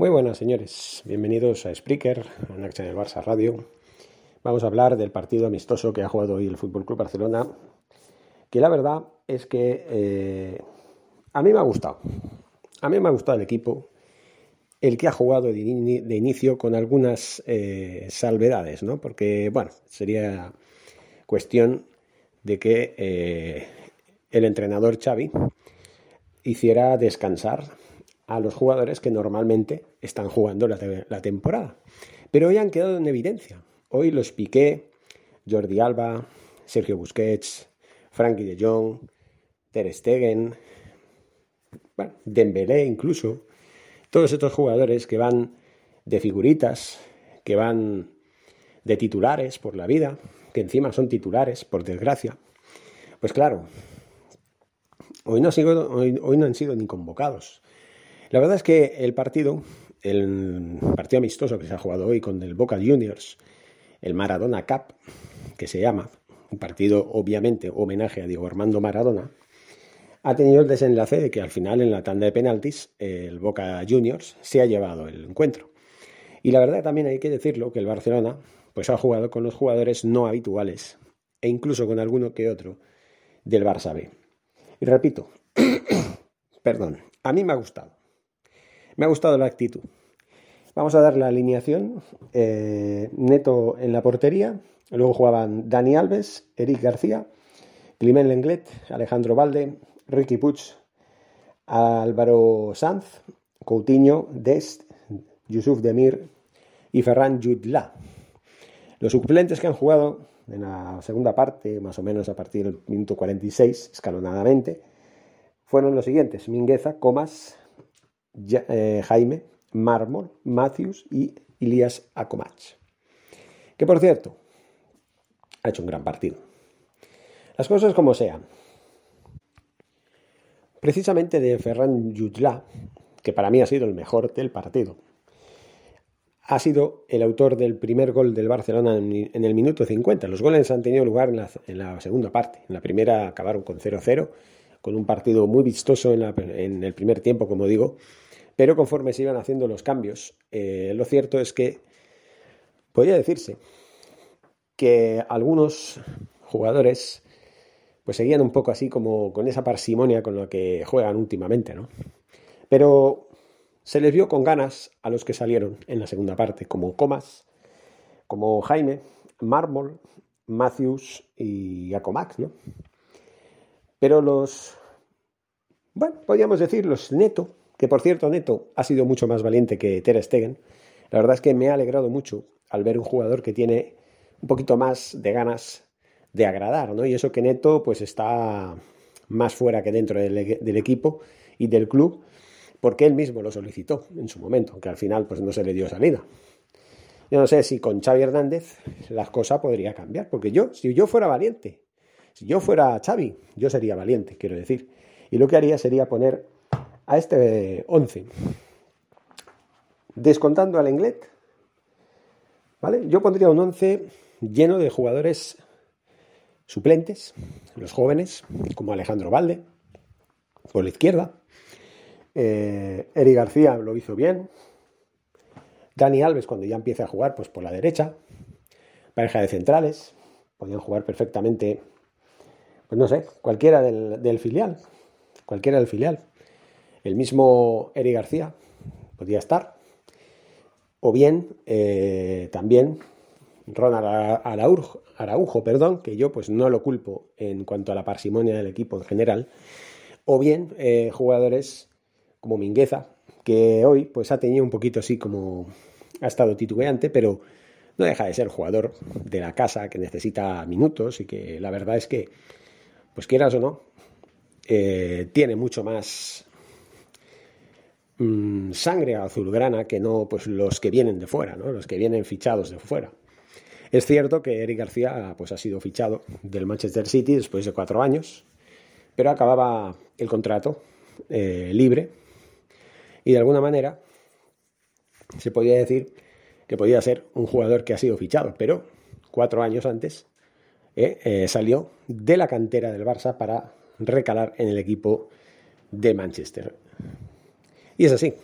Muy buenas, señores. Bienvenidos a Spreaker, a Naxa del Barça Radio. Vamos a hablar del partido amistoso que ha jugado hoy el Fútbol Club Barcelona, que la verdad es que eh, a mí me ha gustado. A mí me ha gustado el equipo, el que ha jugado de, inicio con algunas eh, salvedades, ¿no? Porque, bueno, sería cuestión de que eh, el entrenador Xavi hiciera descansar a los jugadores que normalmente están jugando la, temporada. Pero hoy han quedado en evidencia. Hoy los Piqué, Jordi Alba, Sergio Busquets, Frankie de Jong, Ter Stegen, bueno, Dembélé incluso, todos estos jugadores que van de figuritas, que van de titulares por la vida, que encima son titulares, por desgracia, pues claro, hoy no, hoy no han sido ni convocados. La verdad es que el partido, el partido amistoso que se ha jugado hoy con el Boca Juniors, el Maradona Cup, que se llama, un partido obviamente homenaje a Diego Armando Maradona, ha tenido el desenlace de que al final en la tanda de penaltis el Boca Juniors se ha llevado el encuentro. Y la verdad también hay que decirlo que el Barcelona pues ha jugado con los jugadores no habituales e incluso con alguno que otro del Barça B. Y repito, perdón, a mí me ha gustado. Me ha gustado la actitud. Vamos a dar la alineación. Eh, Neto en la portería. Luego jugaban Dani Alves, Eric García, Climent Lenglet, Alejandro Valde, Ricky Puig, Álvaro Sanz, Coutinho, Dest, Yusuf Demir y Ferran Jutla. Los suplentes que han jugado en la segunda parte, más o menos a partir del minuto 46, escalonadamente, fueron los siguientes: Mingueza, Comas, eh, Jaime, Mármol, Matthews y Ilias Akomach. Que por cierto, ha hecho un gran partido. Las cosas como sean. Precisamente de Ferran Jutla, que para mí ha sido el mejor del partido, ha sido el autor del primer gol del Barcelona en, el minuto 50. Los goles han tenido lugar en la, segunda parte. En la primera acabaron con 0-0, con un partido muy vistoso en el primer tiempo, como digo, pero conforme se iban haciendo los cambios, eh, lo cierto es que podría decirse que algunos jugadores pues seguían un poco así como con esa parsimonia con la que juegan últimamente, ¿no? Pero se les vio con ganas a los que salieron en la segunda parte, como Comas, como Jaime, Mármol, Matthews y Acomax, ¿no? Pero los, bueno, podríamos decir los neto, que por cierto Neto ha sido mucho más valiente que Ter Stegen. La verdad es que me ha alegrado mucho al ver un jugador que tiene un poquito más de ganas de agradar, ¿no? Y eso que Neto pues está más fuera que dentro del, equipo y del club, porque él mismo lo solicitó en su momento, aunque al final pues no se le dio salida. Yo no sé si con Xavi Hernández las cosas podría cambiar, porque yo, si yo fuera valiente, si yo fuera Xavi, yo sería valiente, quiero decir. Y lo que haría sería poner a este 11. Descontando al Englet, ¿vale? Yo pondría un 11 lleno de jugadores suplentes, los jóvenes, como Alejandro Valde, por la izquierda. Eh, Eri García lo hizo bien. Dani Alves, cuando ya empiece a jugar, pues por la derecha. Pareja de centrales. Podían jugar perfectamente, pues no sé, cualquiera del, filial. Cualquiera del filial. El mismo Eri García podía estar. O bien eh, también Ronald Araujo, perdón, que yo pues no lo culpo en cuanto a la parsimonia del equipo en general. o bien eh, jugadores como Mingueza, que hoy pues ha tenido un poquito así como ha estado titubeante, pero no deja de ser jugador de la casa que necesita minutos y que la verdad es que, pues quieras o no, eh, tiene mucho más mm, sangre azulgrana que no pues los que vienen de fuera, ¿no? los que vienen fichados de fuera. Es cierto que Eric García pues, ha sido fichado del Manchester City después de cuatro años, pero acababa el contrato eh, libre y de alguna manera se podía decir que podía ser un jugador que ha sido fichado, pero cuatro años antes eh, eh, salió de la cantera del Barça para recalar en el equipo de Manchester. Y es así.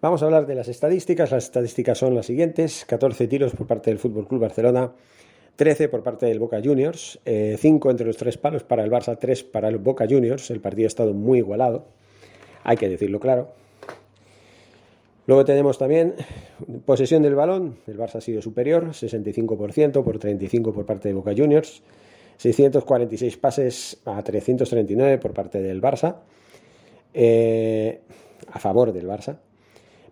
Vamos a hablar de las estadísticas. Las estadísticas son las siguientes: 14 tiros por parte del Fútbol Club Barcelona, 13 por parte del Boca Juniors, 5 eh, entre los tres palos para el Barça, 3 para el Boca Juniors. El partido ha estado muy igualado, hay que decirlo claro. Luego tenemos también posesión del balón. El Barça ha sido superior, 65% por 35 por parte de Boca Juniors. 646 pases a 339 por parte del Barça. Eh, a favor del Barça.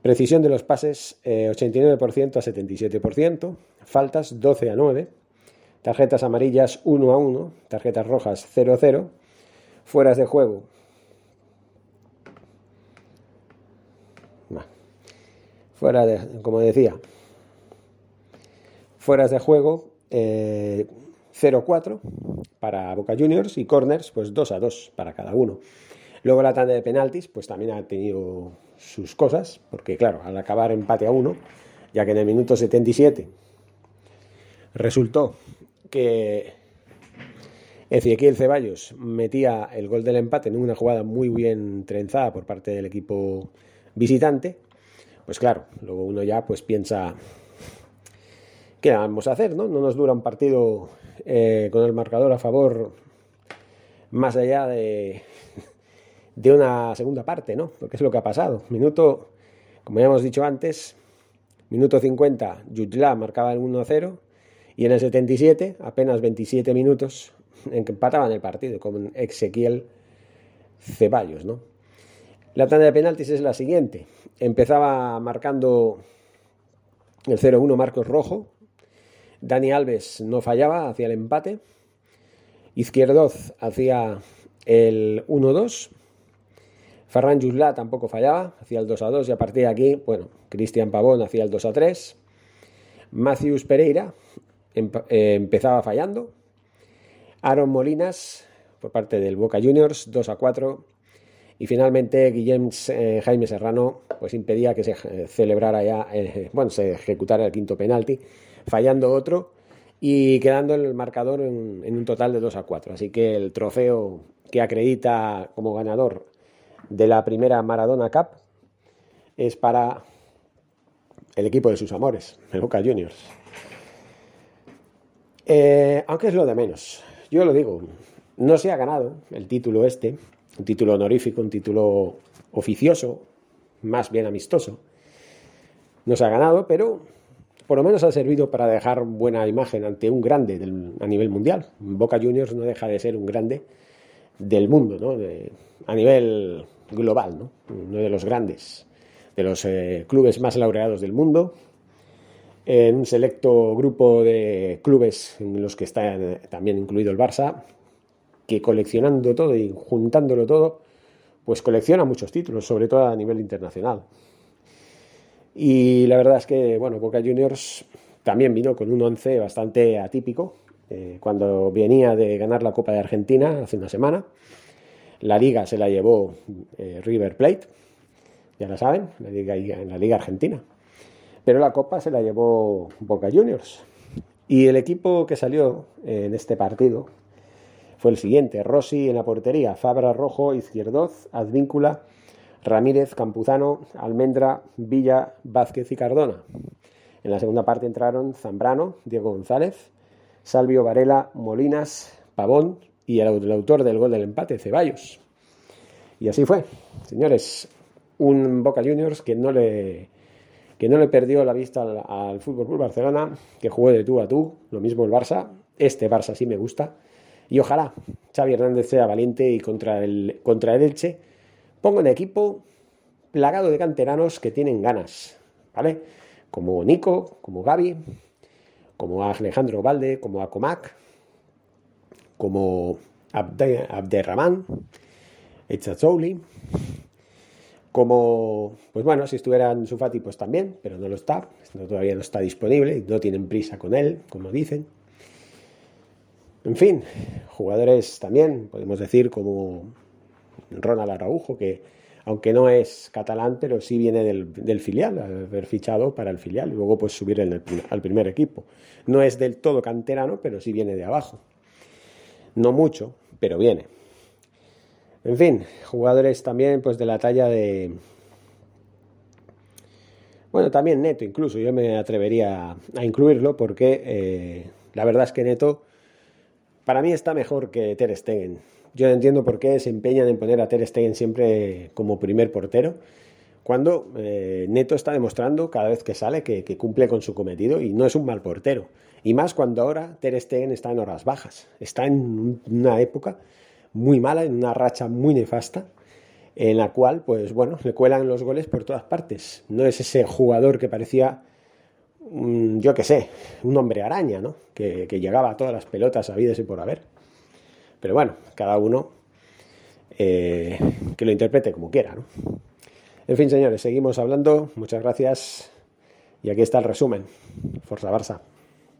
Precisión de los pases 89% eh, a 77%. Faltas 12 a 9. Tarjetas amarillas 1 a 1. Tarjetas rojas 0 a 0. Fueras de juego Fuera de, como decía, fueras de juego 0-4 eh, para Boca Juniors y corners pues 2 a 2 para cada uno. Luego la tanda de penaltis pues también ha tenido sus cosas, porque claro, al acabar empate a 1, ya que en el minuto 77 resultó que Ezequiel Ceballos metía el gol del empate en una jugada muy bien trenzada por parte del equipo visitante, pues claro, luego uno ya pues piensa, ¿qué vamos a hacer? No, no nos dura un partido eh, con el marcador a favor más allá de, de una segunda parte, ¿no? Porque es lo que ha pasado. Minuto, como ya hemos dicho antes, minuto 50, Yujla marcaba el 1-0 y en el 77, apenas 27 minutos, en que empataban el partido con Ezequiel Ceballos, ¿no? La tanda de penaltis es la siguiente. Empezaba marcando el 0-1 Marcos Rojo. Dani Alves no fallaba, hacía el empate. Izquierdoz hacía el 1-2. Ferran Jusla tampoco fallaba, hacía el 2-2 y a partir de aquí, bueno, Cristian Pavón hacía el 2-3. Matthews Pereira eh, empezaba fallando. Aaron Molinas por parte del Boca Juniors 2-4 y finalmente Guillem eh, Jaime Serrano pues impedía que se eh, celebrara ya, eh, bueno, se ejecutara el quinto penalti, fallando otro y quedando el marcador en, un total de 2 a 4. Así que el trofeo que acredita como ganador de la primera Maradona Cup es para el equipo de sus amores, el Juniors. aunque es lo de menos, yo lo digo, no se ha ganado el título este, un título honorífico, un título oficioso, más bien amistoso. No se ha ganado, pero por lo menos ha servido para dejar buena imagen ante un grande a nivel mundial. Boca Juniors no deja de ser un grande del mundo, ¿no? a nivel global, ¿no? uno de los grandes, de los eh, clubes más laureados del mundo, en un selecto grupo de clubes en los que está también incluido el Barça, que coleccionando todo y juntándolo todo, pues colecciona muchos títulos, sobre todo a nivel internacional. Y la verdad es que, bueno, Boca Juniors también vino con un once bastante atípico, eh, cuando venía de ganar la Copa de Argentina hace una semana. La liga se la llevó eh, River Plate, ya la saben, la liga, en la liga argentina. Pero la Copa se la llevó Boca Juniors. Y el equipo que salió en este partido, fue el siguiente. Rossi en la portería, Fabra Rojo, Izquierdoz, Advíncula, Ramírez, Campuzano, Almendra, Villa, Vázquez y Cardona. En la segunda parte entraron Zambrano, Diego González, Salvio Varela, Molinas, Pavón y el, autor del gol del empate, Ceballos. Y así fue, señores, un Boca Juniors que no le, que no le perdió la vista al, al Fútbol Barcelona, que jugó de tú a tú, lo mismo el Barça, este Barça sí me gusta, Y ojalá Xavi Hernández sea valiente y contra el, contra el Elche ponga un equipo plagado de canteranos que tienen ganas, ¿vale? Como Nico, como Gaby, como Alejandro Valde, como Acomac, como Abde, Abderrahman, Echazouli, como, pues bueno, si estuviera en Sufati, pues también, pero no lo está, todavía no está disponible, no tienen prisa con él, como dicen. En fin, jugadores también, podemos decir, como Ronald Araujo, que aunque no es catalán, pero sí viene del, filial, haber fichado para el filial y luego pues subir al primer equipo. No es del todo canterano, pero sí viene de abajo. No mucho, pero viene. En fin, jugadores también pues de la talla de... Bueno, también Neto incluso, yo me atrevería a incluirlo porque eh, la verdad es que Neto para mí está mejor que Ter Stegen. Yo no entiendo por qué se empeñan en poner a Ter Stegen siempre como primer portero, cuando eh, Neto está demostrando cada vez que sale que, cumple con su cometido y no es un mal portero. Y más cuando ahora Ter Stegen está en horas bajas, está en una época muy mala, en una racha muy nefasta, en la cual, pues bueno, le cuelan los goles por todas partes. No es ese jugador que parecía, yo qué sé, un hombre araña, ¿no? Que, llegaba a todas las pelotas habidas y por haber. Pero bueno, cada uno eh, que lo interprete como quiera, ¿no? En fin, señores, seguimos hablando. Muchas gracias. Y aquí está el resumen. Forza Barça.